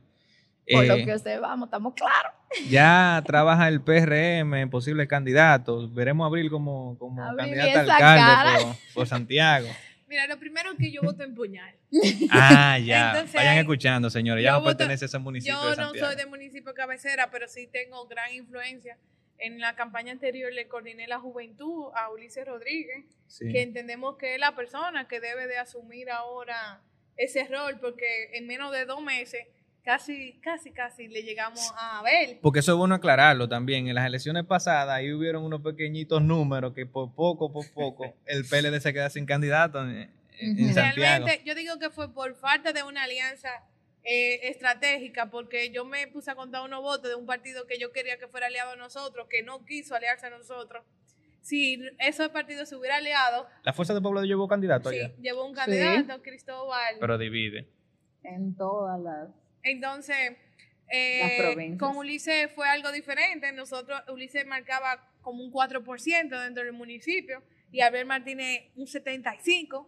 por lo eh, que usted vamos, estamos claros. Ya trabaja el PRM en posibles candidatos. Veremos a Abril como, como candidata a alcalde por, Santiago. Mira, lo primero que yo voto en Puñal. Ah, ya. Vayan escuchando, señores. Ya no pertenece a ese municipio. Yo no soy de municipio cabecera, pero sí tengo gran influencia. En la campaña anterior le coordiné la juventud a Ulises Rodríguez, que entendemos que es la persona que debe de asumir ahora ese rol, porque en menos de dos meses casi, casi, casi le llegamos a ver. Porque eso es bueno aclararlo también. En las elecciones pasadas ahí hubieron unos pequeñitos números que por poco, por poco, el PLD se queda sin candidato en, Realmente, yo digo que fue por falta de una alianza eh, estratégica, porque yo me puse a contar unos votos de un partido que yo quería que fuera aliado a nosotros, que no quiso aliarse a nosotros. Si ese partido se hubiera aliado. ¿La Fuerza del Pueblo llevó candidato sí, llevó un candidato, Cristóbal. Pero divide. En todas las entonces, eh, con Ulises fue algo diferente. Nosotros, Ulises marcaba como un 4% dentro del municipio y Abel Martínez un 75%,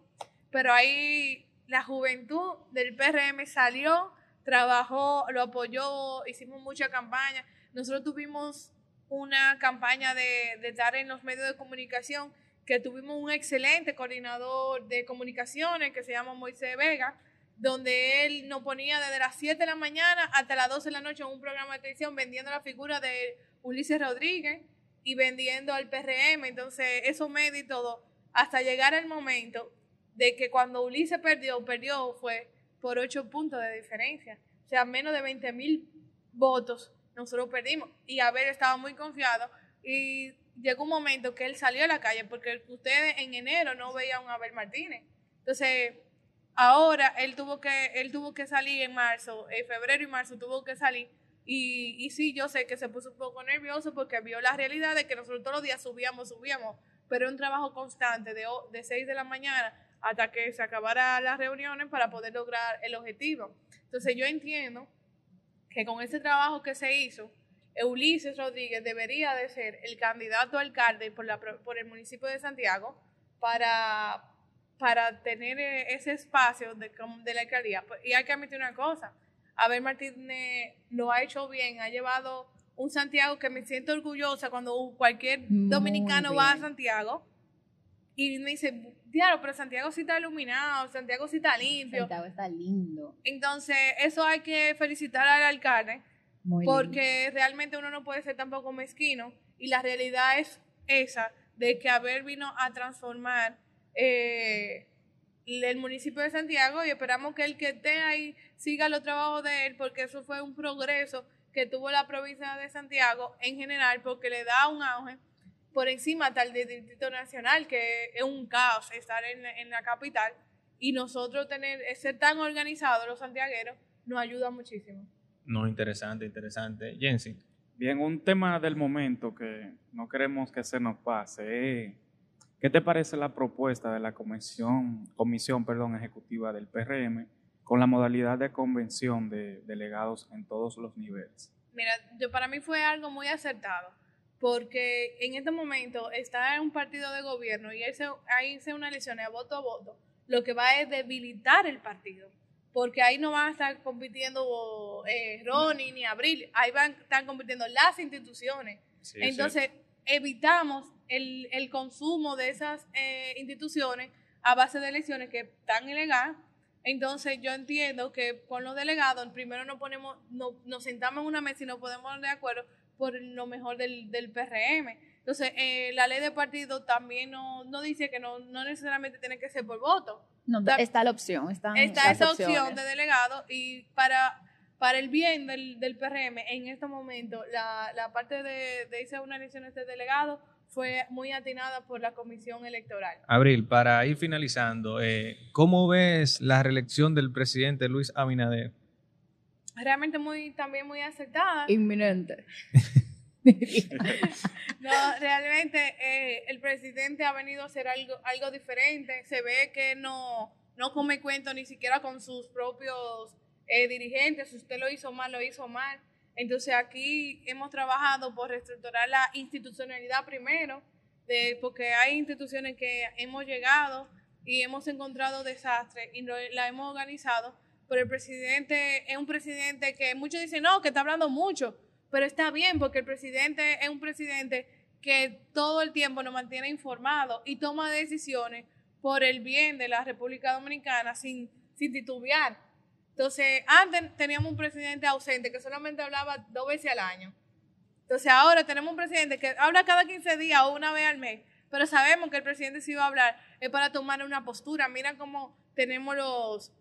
pero ahí la juventud del PRM salió, trabajó, lo apoyó, hicimos mucha campaña. Nosotros tuvimos una campaña de, de estar en los medios de comunicación, que tuvimos un excelente coordinador de comunicaciones que se llama Moisés Vega, donde él nos ponía desde las 7 de la mañana hasta las 12 de la noche en un programa de televisión vendiendo la figura de Ulises Rodríguez y vendiendo al PRM. Entonces, eso me di todo hasta llegar al momento de que cuando Ulises perdió, perdió fue por 8 puntos de diferencia. O sea, menos de 20 mil votos nosotros perdimos. Y Abel estaba muy confiado y llegó un momento que él salió a la calle porque ustedes en enero no veían a Abel Martínez. Entonces, Ahora él tuvo que, él tuvo que salir en marzo, en febrero y marzo tuvo que salir. Y, y sí, yo sé que se puso un poco nervioso porque vio la realidad de que nosotros todos los días subíamos, subíamos, pero un trabajo constante de, de 6 de la mañana hasta que se acabara las reuniones para poder lograr el objetivo. Entonces yo entiendo que con ese trabajo que se hizo, Ulises Rodríguez debería de ser el candidato alcalde por, la, por el municipio de Santiago para, para tener eh, ese espacio de, de la alcaldía. Pues, y hay que admitir una cosa, Abel Martínez lo ha hecho bien, ha llevado un Santiago que me siento orgullosa cuando cualquier dominicano va a Santiago y me dice, claro, pero Santiago sí está iluminado, Santiago sí está limpio. Santiago está lindo. Entonces, eso hay que felicitar al alcalde, porque realmente uno no puede ser tampoco mezquino y la realidad es esa, de que Abel vino a transformar eh, el municipio de Santiago y esperamos que el que esté ahí siga los trabajos de él porque eso fue un progreso que tuvo la provincia de Santiago en general porque le da un auge por encima tal del Distrito Nacional que es un caos estar en, la capital y nosotros tener, ser tan organizados los santiagueros nos ayuda muchísimo. No, interesante, interesante. Jensi. Bien, un tema del momento que no queremos que se nos pase. ¿Qué te parece la propuesta de la comisión, comisión perdón, ejecutiva del PRM con la modalidad de convención de delegados en todos los niveles? Mira, yo para mí fue algo muy acertado, porque en este momento está en un partido de gobierno y ahí se una elección a voto a voto, lo que va es debilitar el partido, porque ahí no van a estar compitiendo eh, Ronnie ni Abril, ahí van a estar compitiendo las instituciones. Entonces, evitamos el, el, consumo de esas eh, instituciones a base de elecciones que están ilegales entonces yo entiendo que con los delegados, primero nos ponemos, no, nos sentamos en una mesa y nos podemos de acuerdo por lo mejor del, del PRM. Entonces, eh, la ley de partido también no, no dice que no, no, necesariamente tiene que ser por voto. No, está la opción. está esa opción de delegado y para, para el bien del, del PRM, en este momento, la, la parte de, de irse a una elección de delegado fue muy atinada por la Comisión Electoral. Abril, para ir finalizando, eh, ¿cómo ves la reelección del presidente Luis Abinader? Realmente muy, también muy aceptada. Inminente. no, realmente eh, el presidente ha venido a hacer algo, algo diferente. Se ve que no, no come cuento ni siquiera con sus propios eh, dirigentes. Si usted lo hizo mal, lo hizo mal. Entonces aquí hemos trabajado por reestructurar la institucionalidad primero, porque hay instituciones que hemos llegado y hemos encontrado desastres y la hemos organizado, pero el presidente es un presidente que muchos dicen, no, que está hablando mucho, pero está bien porque el presidente es un presidente que todo el tiempo nos mantiene informados y toma decisiones por el bien de la República Dominicana sin, sin titubear. Entonces, antes teníamos un presidente ausente que solamente hablaba dos veces al año. Entonces, ahora tenemos un presidente que habla cada 15 días o una vez al mes, pero sabemos que el presidente si va a hablar es para tomar una postura. Mira cómo tenemos los,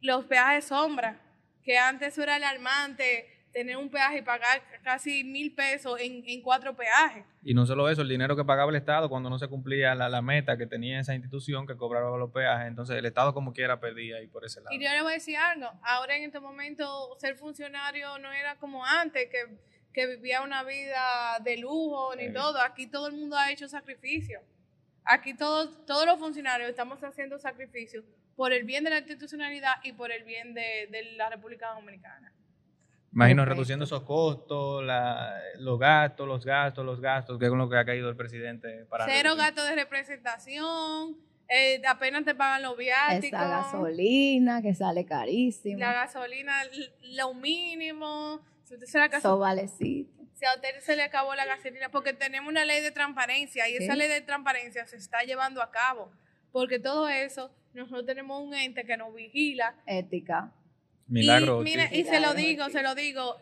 los peajes sombra, que antes era alarmante tener un peaje y pagar casi mil pesos en, en, cuatro peajes. Y no solo eso, el dinero que pagaba el Estado cuando no se cumplía la, la, meta que tenía esa institución que cobraba los peajes, entonces el Estado como quiera perdía ahí por ese lado. Y yo le voy a decir algo, ahora en este momento ser funcionario no era como antes, que, que vivía una vida de lujo ni todo, aquí todo el mundo ha hecho sacrificio. Aquí todos, todos los funcionarios estamos haciendo sacrificios por el bien de la institucionalidad y por el bien de, de la República Dominicana. Imagino reduciendo esos costos, los gastos, los gastos, los gastos, que es con lo que ha caído el presidente para Cero gastos de representación, eh, apenas te pagan los viáticos. Esta gasolina que sale carísimo. La gasolina, lo mínimo. Si usted se la Si a usted se le acabó la gasolina, porque tenemos una ley de transparencia y esa ley de transparencia se está llevando a cabo. Porque todo eso, nosotros tenemos un ente que nos vigila. Ética Milagro. Y, se lo digo, se lo digo.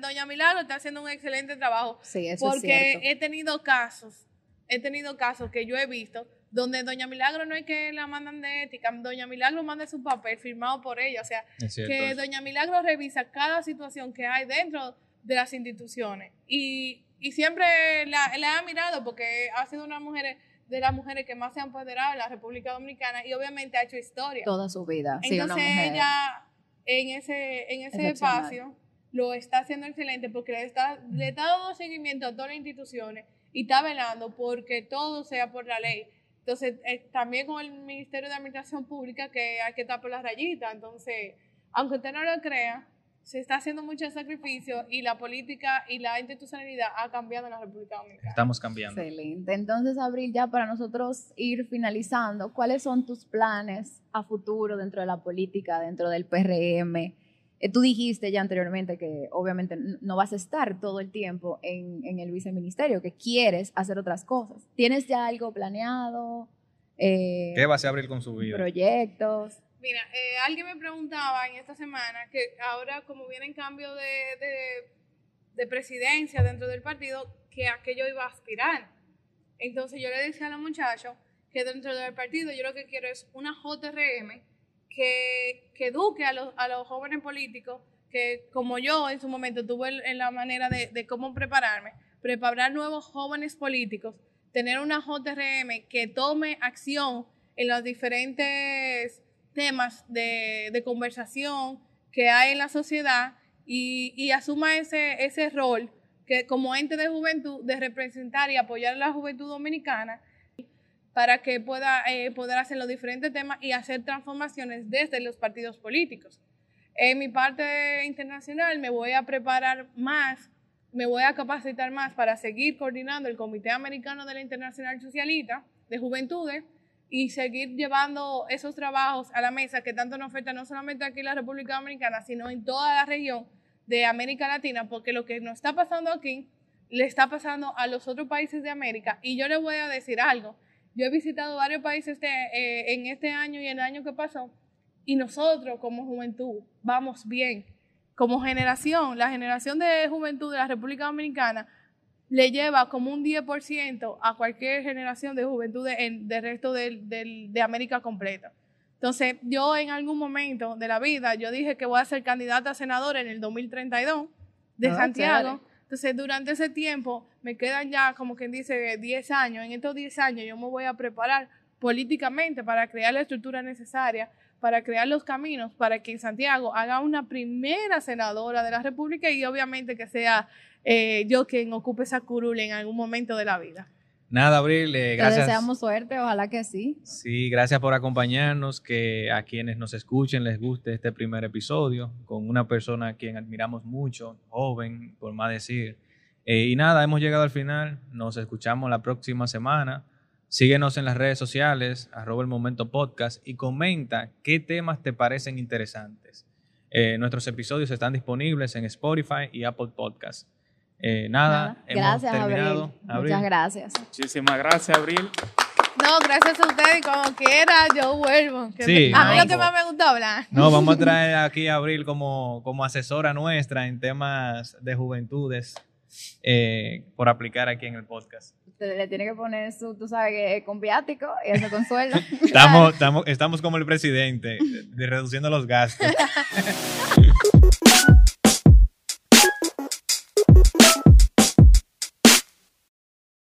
Doña Milagro está haciendo un excelente trabajo. Sí, eso porque es cierto. he tenido casos, he tenido casos que yo he visto donde Doña Milagro no es que la mandan de ética, Doña Milagro manda su papel firmado por ella. O sea, que Doña Milagro revisa cada situación que hay dentro de las instituciones. Y, y siempre la, la, ha mirado porque ha sido una mujer de las mujeres que más se han empoderado en la República Dominicana y obviamente ha hecho historia. Toda su vida. Entonces ella en ese, en ese espacio lo está haciendo excelente porque le está, le está dando seguimiento a todas las instituciones y está velando porque todo sea por la ley. Entonces, eh, también con el Ministerio de Administración Pública que hay que estar por las rayitas. Entonces, aunque usted no lo crea, se está haciendo mucho sacrificio y la política y la institucionalidad ha cambiado en la República Dominicana. Estamos cambiando. Excelente. Entonces, Abril, ya para nosotros ir finalizando, ¿cuáles son tus planes a futuro dentro de la política, dentro del PRM? Eh, tú dijiste ya anteriormente que obviamente no vas a estar todo el tiempo en, en el viceministerio, que quieres hacer otras cosas. ¿Tienes ya algo planeado? Eh, ¿Qué va a hacer Abril con su vida? Proyectos. Mira, eh, alguien me preguntaba en esta semana que ahora como viene en cambio de, de, presidencia dentro del partido, que a qué yo iba a aspirar. Entonces yo le decía a los muchachos que dentro del partido yo lo que quiero es una JRM que, que eduque a los, a los jóvenes políticos, que como yo en su momento tuve en la manera de, de cómo prepararme, preparar nuevos jóvenes políticos, tener una JRM que tome acción en los diferentes temas de, de conversación que hay en la sociedad y, y asuma ese, ese rol que como ente de juventud de representar y apoyar a la juventud dominicana para que pueda eh, poder hacer los diferentes temas y hacer transformaciones desde los partidos políticos. En mi parte internacional me voy a preparar más, me voy a capacitar más para seguir coordinando el Comité Americano de la Internacional Socialista de Juventudes y seguir llevando esos trabajos a la mesa que tanto nos afecta no solamente aquí en la República Dominicana, sino en toda la región de América Latina, porque lo que nos está pasando aquí le está pasando a los otros países de América. Y yo le voy a decir algo, yo he visitado varios países este, eh, en este año y el año que pasó, y nosotros como juventud vamos bien. Como generación, la generación de juventud de la República Dominicana le lleva como un 10% a cualquier generación de juventud del de resto de América completa. Entonces, yo en algún momento de la vida, yo dije que voy a ser candidata a senadora en el 2032 de ah, Santiago. Entonces, durante ese tiempo, me quedan ya, como quien dice, 10 años. En estos 10 años yo me voy a preparar políticamente para crear la estructura necesaria, para crear los caminos, para que Santiago haga una primera senadora de la República y obviamente que sea eh, yo quien ocupe esa curul en algún momento de la vida. Nada, Abril, eh, gracias. Te deseamos suerte, ojalá que sí. Sí, gracias por acompañarnos, que a quienes nos escuchen les guste este primer episodio con una persona a quien admiramos mucho, joven, por más decir. Eh, y nada, hemos llegado al final, nos escuchamos la próxima semana. Síguenos en las redes sociales, arroba el momento podcast y comenta qué temas te parecen interesantes. Eh, nuestros episodios están disponibles en Spotify y Apple Podcasts. Eh, nada, gracias, Abril. Muchas gracias. Muchísimas gracias, Abril. No, gracias a ustedes, como quiera, yo vuelvo. sí, a mí lo que más me gusta hablar. No, vamos a traer aquí a Abril como, como asesora nuestra en temas de juventudes eh, por aplicar aquí en el podcast. Le tiene que poner su, tú sabes, que con viático y eso consuelo. estamos, estamos, estamos como el presidente, de, reduciendo los gastos.